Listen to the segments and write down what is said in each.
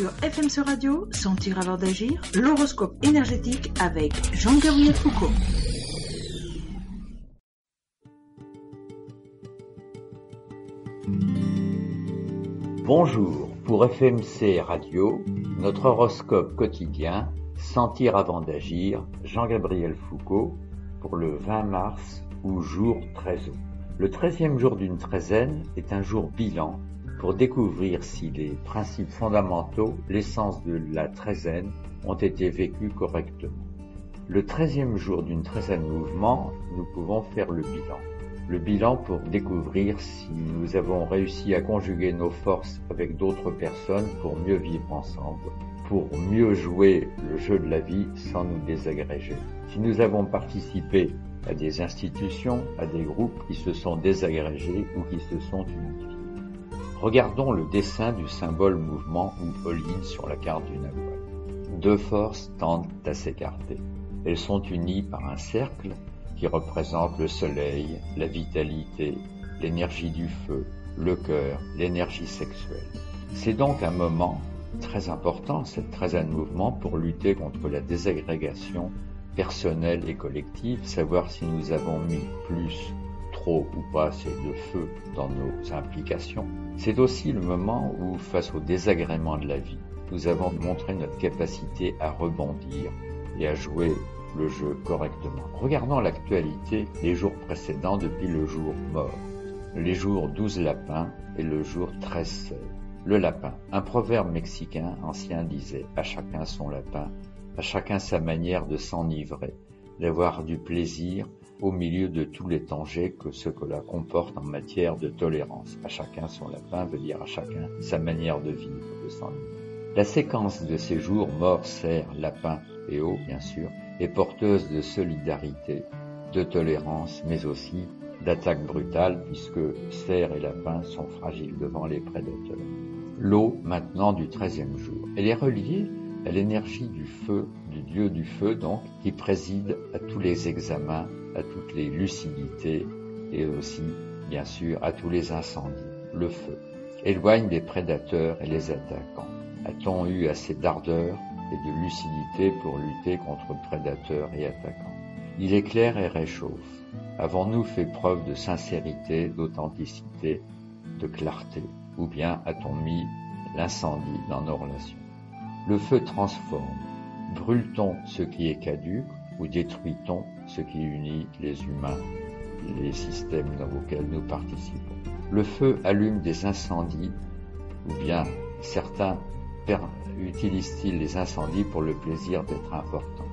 Sur FMC Radio, Sentir avant d'agir, l'horoscope énergétique avec Jean-Gabriel Foucault. Bonjour, pour FMC Radio, notre horoscope quotidien, Sentir avant d'agir, Jean-Gabriel Foucault, pour le 20 mars ou jour 13 août. Le 13e jour d'une treizaine est un jour bilan pour découvrir si les principes fondamentaux, l'essence de la treizaine, ont été vécus correctement. Le 13e jour d'une treizaine mouvement, nous pouvons faire le bilan. Le bilan pour découvrir si nous avons réussi à conjuguer nos forces avec d'autres personnes pour mieux vivre ensemble, pour mieux jouer le jeu de la vie sans nous désagréger. Si nous avons participé à des institutions, à des groupes qui se sont désagrégés ou qui se sont unifiés. Regardons le dessin du symbole mouvement ou Pauline sur la carte du Nahual. Deux forces tendent à s'écarter. Elles sont unies par un cercle qui représente le soleil, la vitalité, l'énergie du feu, le cœur, l'énergie sexuelle. C'est donc un moment très important, cette treizaine mouvement, pour lutter contre la désagrégation personnelle et collective, savoir si nous avons mis plus trop ou pas assez de feu dans nos implications. C'est aussi le moment où, face au désagrément de la vie, nous avons montré notre capacité à rebondir et à jouer le jeu correctement. Regardons l'actualité des jours précédents depuis le jour mort, les jours 12 lapins et le jour 13 sèvres. Le lapin. Un proverbe mexicain ancien disait à chacun son lapin, à chacun sa manière de s'enivrer, d'avoir du plaisir au milieu de tous les dangers que ce que comporte en matière de tolérance. À chacun son lapin veut dire à chacun sa manière de vivre, de s'en La séquence de ces jours mort, cerf, lapin et eau, bien sûr, est porteuse de solidarité, de tolérance, mais aussi d'attaque brutale puisque cerf et lapin sont fragiles devant les prédateurs. L'eau maintenant du treizième jour. Elle est reliée à l'énergie du feu, du dieu du feu donc, qui préside à tous les examens à toutes les lucidités et aussi, bien sûr, à tous les incendies, le feu. Éloigne des prédateurs et les attaquants. A-t-on eu assez d'ardeur et de lucidité pour lutter contre prédateurs et attaquants? Il éclaire et réchauffe. Avons-nous fait preuve de sincérité, d'authenticité, de clarté? Ou bien a-t-on mis l'incendie dans nos relations? Le feu transforme. Brûle-t-on ce qui est caduque ou détruit-on ce qui unit les humains, les systèmes dans lesquels nous participons? Le feu allume des incendies, ou bien certains utilisent-ils les incendies pour le plaisir d'être importants?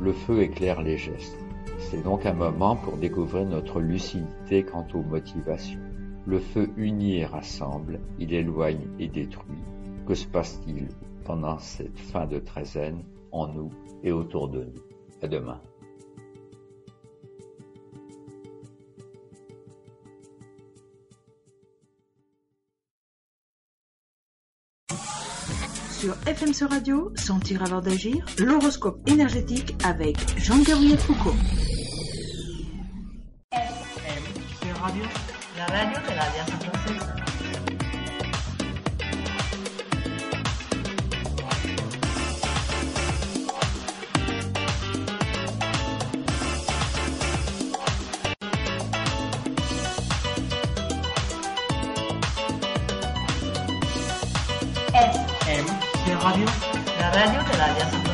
Le feu éclaire les gestes. C'est donc un moment pour découvrir notre lucidité quant aux motivations. Le feu unit et rassemble, il éloigne et détruit. Que se passe-t-il pendant cette fin de treizaine en nous et autour de nous à demain. Sur FMC Radio, Sentir avant d'agir, l'horoscope énergétique avec Jean-Gabriel Foucault. FMC Radio, la radio de Radio, la radio de la Alianza